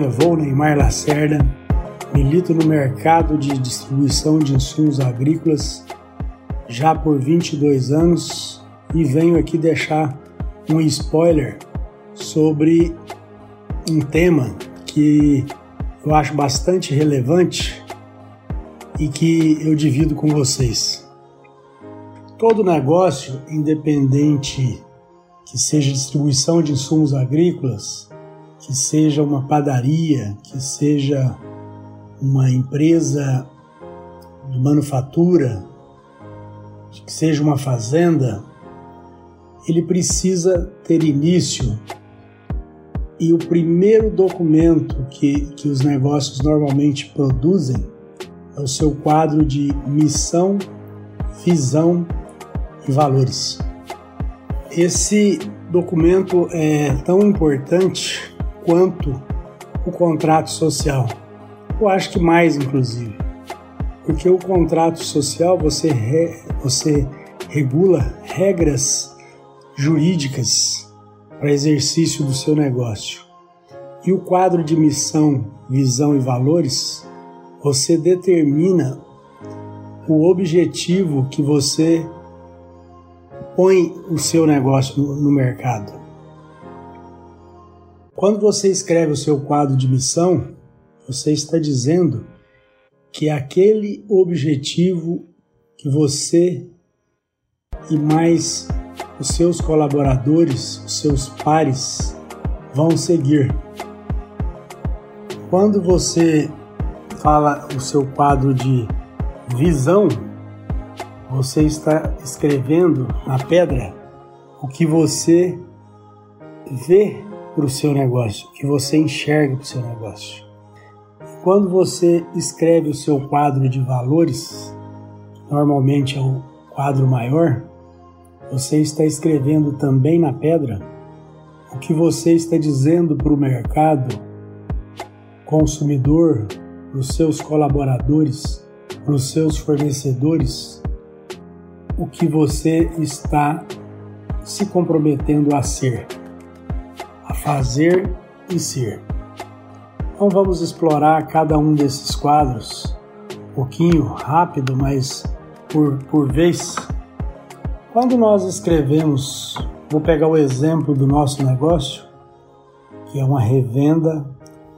Nome é Vou Neymar Lacerda, milito no mercado de distribuição de insumos agrícolas já por 22 anos e venho aqui deixar um spoiler sobre um tema que eu acho bastante relevante e que eu divido com vocês. Todo negócio, independente que seja distribuição de insumos agrícolas, que seja uma padaria, que seja uma empresa de manufatura, que seja uma fazenda, ele precisa ter início e o primeiro documento que, que os negócios normalmente produzem é o seu quadro de missão, visão e valores. Esse documento é tão importante quanto o contrato social. Eu acho que mais, inclusive. Porque o contrato social você, re, você regula regras jurídicas para exercício do seu negócio. E o quadro de missão, visão e valores, você determina o objetivo que você põe o seu negócio no, no mercado. Quando você escreve o seu quadro de missão, você está dizendo que aquele objetivo que você e mais os seus colaboradores, os seus pares vão seguir. Quando você fala o seu quadro de visão, você está escrevendo na pedra o que você vê para o seu negócio, que você enxerga para o seu negócio. Quando você escreve o seu quadro de valores, normalmente é o quadro maior, você está escrevendo também na pedra o que você está dizendo para o mercado, consumidor, para os seus colaboradores, para os seus fornecedores, o que você está se comprometendo a ser fazer e ser. Então vamos explorar cada um desses quadros, um pouquinho rápido, mas por, por vez. Quando nós escrevemos, vou pegar o exemplo do nosso negócio, que é uma revenda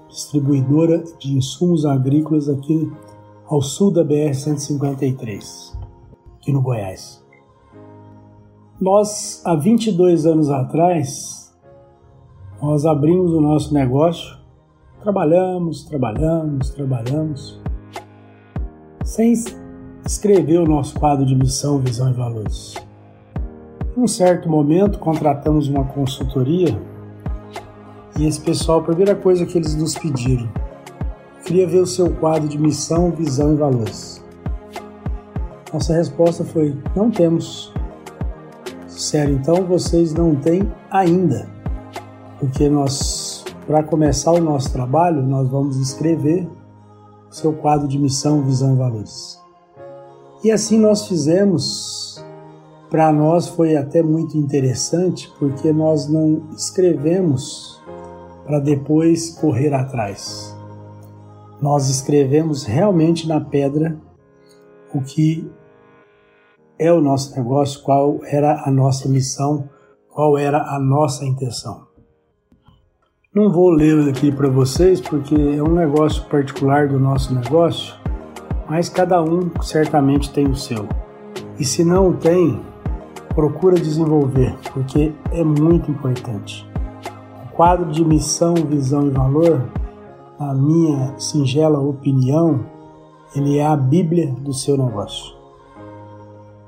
distribuidora de insumos agrícolas aqui ao sul da BR-153, aqui no Goiás. Nós, há 22 anos atrás, nós abrimos o nosso negócio, trabalhamos, trabalhamos, trabalhamos, sem escrever o nosso quadro de missão, visão e valores. Em um certo momento, contratamos uma consultoria e esse pessoal, a primeira coisa que eles nos pediram, queria ver o seu quadro de missão, visão e valores. Nossa resposta foi: não temos. Sério, então vocês não têm ainda porque nós, para começar o nosso trabalho, nós vamos escrever o seu quadro de missão, visão e valores. E assim nós fizemos. Para nós foi até muito interessante, porque nós não escrevemos para depois correr atrás. Nós escrevemos realmente na pedra o que é o nosso negócio, qual era a nossa missão, qual era a nossa intenção. Não vou lê-lo aqui para vocês porque é um negócio particular do nosso negócio, mas cada um certamente tem o seu. E se não tem, procura desenvolver, porque é muito importante. O quadro de missão, visão e valor, na minha singela opinião, ele é a Bíblia do seu negócio.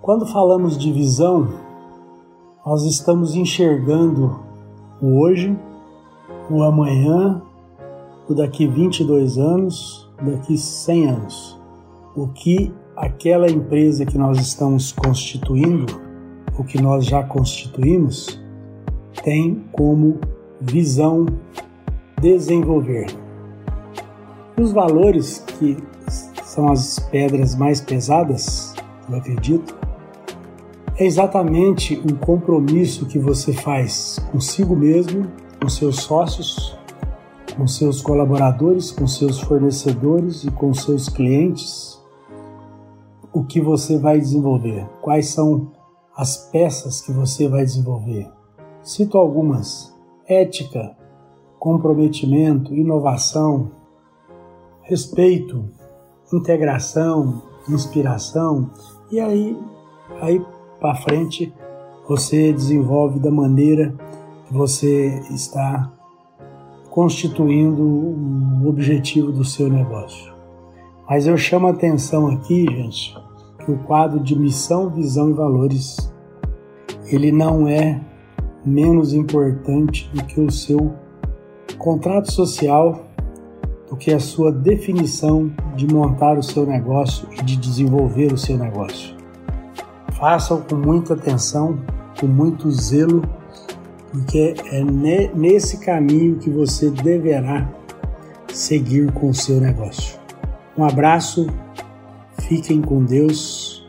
Quando falamos de visão, Nós estamos enxergando o hoje, o amanhã, o daqui 22 anos, o daqui 100 anos. O que aquela empresa que nós estamos constituindo, o que nós já constituímos, tem como visão desenvolver. Os valores que são as pedras mais pesadas, eu acredito, é exatamente um compromisso que você faz consigo mesmo, com seus sócios, com seus colaboradores, com seus fornecedores e com seus clientes. O que você vai desenvolver? Quais são as peças que você vai desenvolver? Cito algumas: ética, comprometimento, inovação, respeito, integração, inspiração. E aí, aí para frente, você desenvolve da maneira você está constituindo o objetivo do seu negócio. Mas eu chamo a atenção aqui, gente, que o quadro de missão, visão e valores ele não é menos importante do que o seu contrato social, do que a sua definição de montar o seu negócio e de desenvolver o seu negócio. Façam com muita atenção, com muito zelo, porque é nesse caminho que você deverá seguir com o seu negócio. Um abraço, fiquem com Deus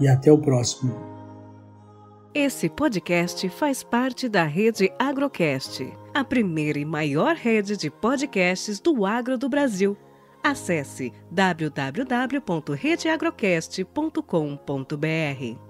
e até o próximo. Esse podcast faz parte da rede Agrocast, a primeira e maior rede de podcasts do agro do Brasil. Acesse www.redeagrocast.com.br.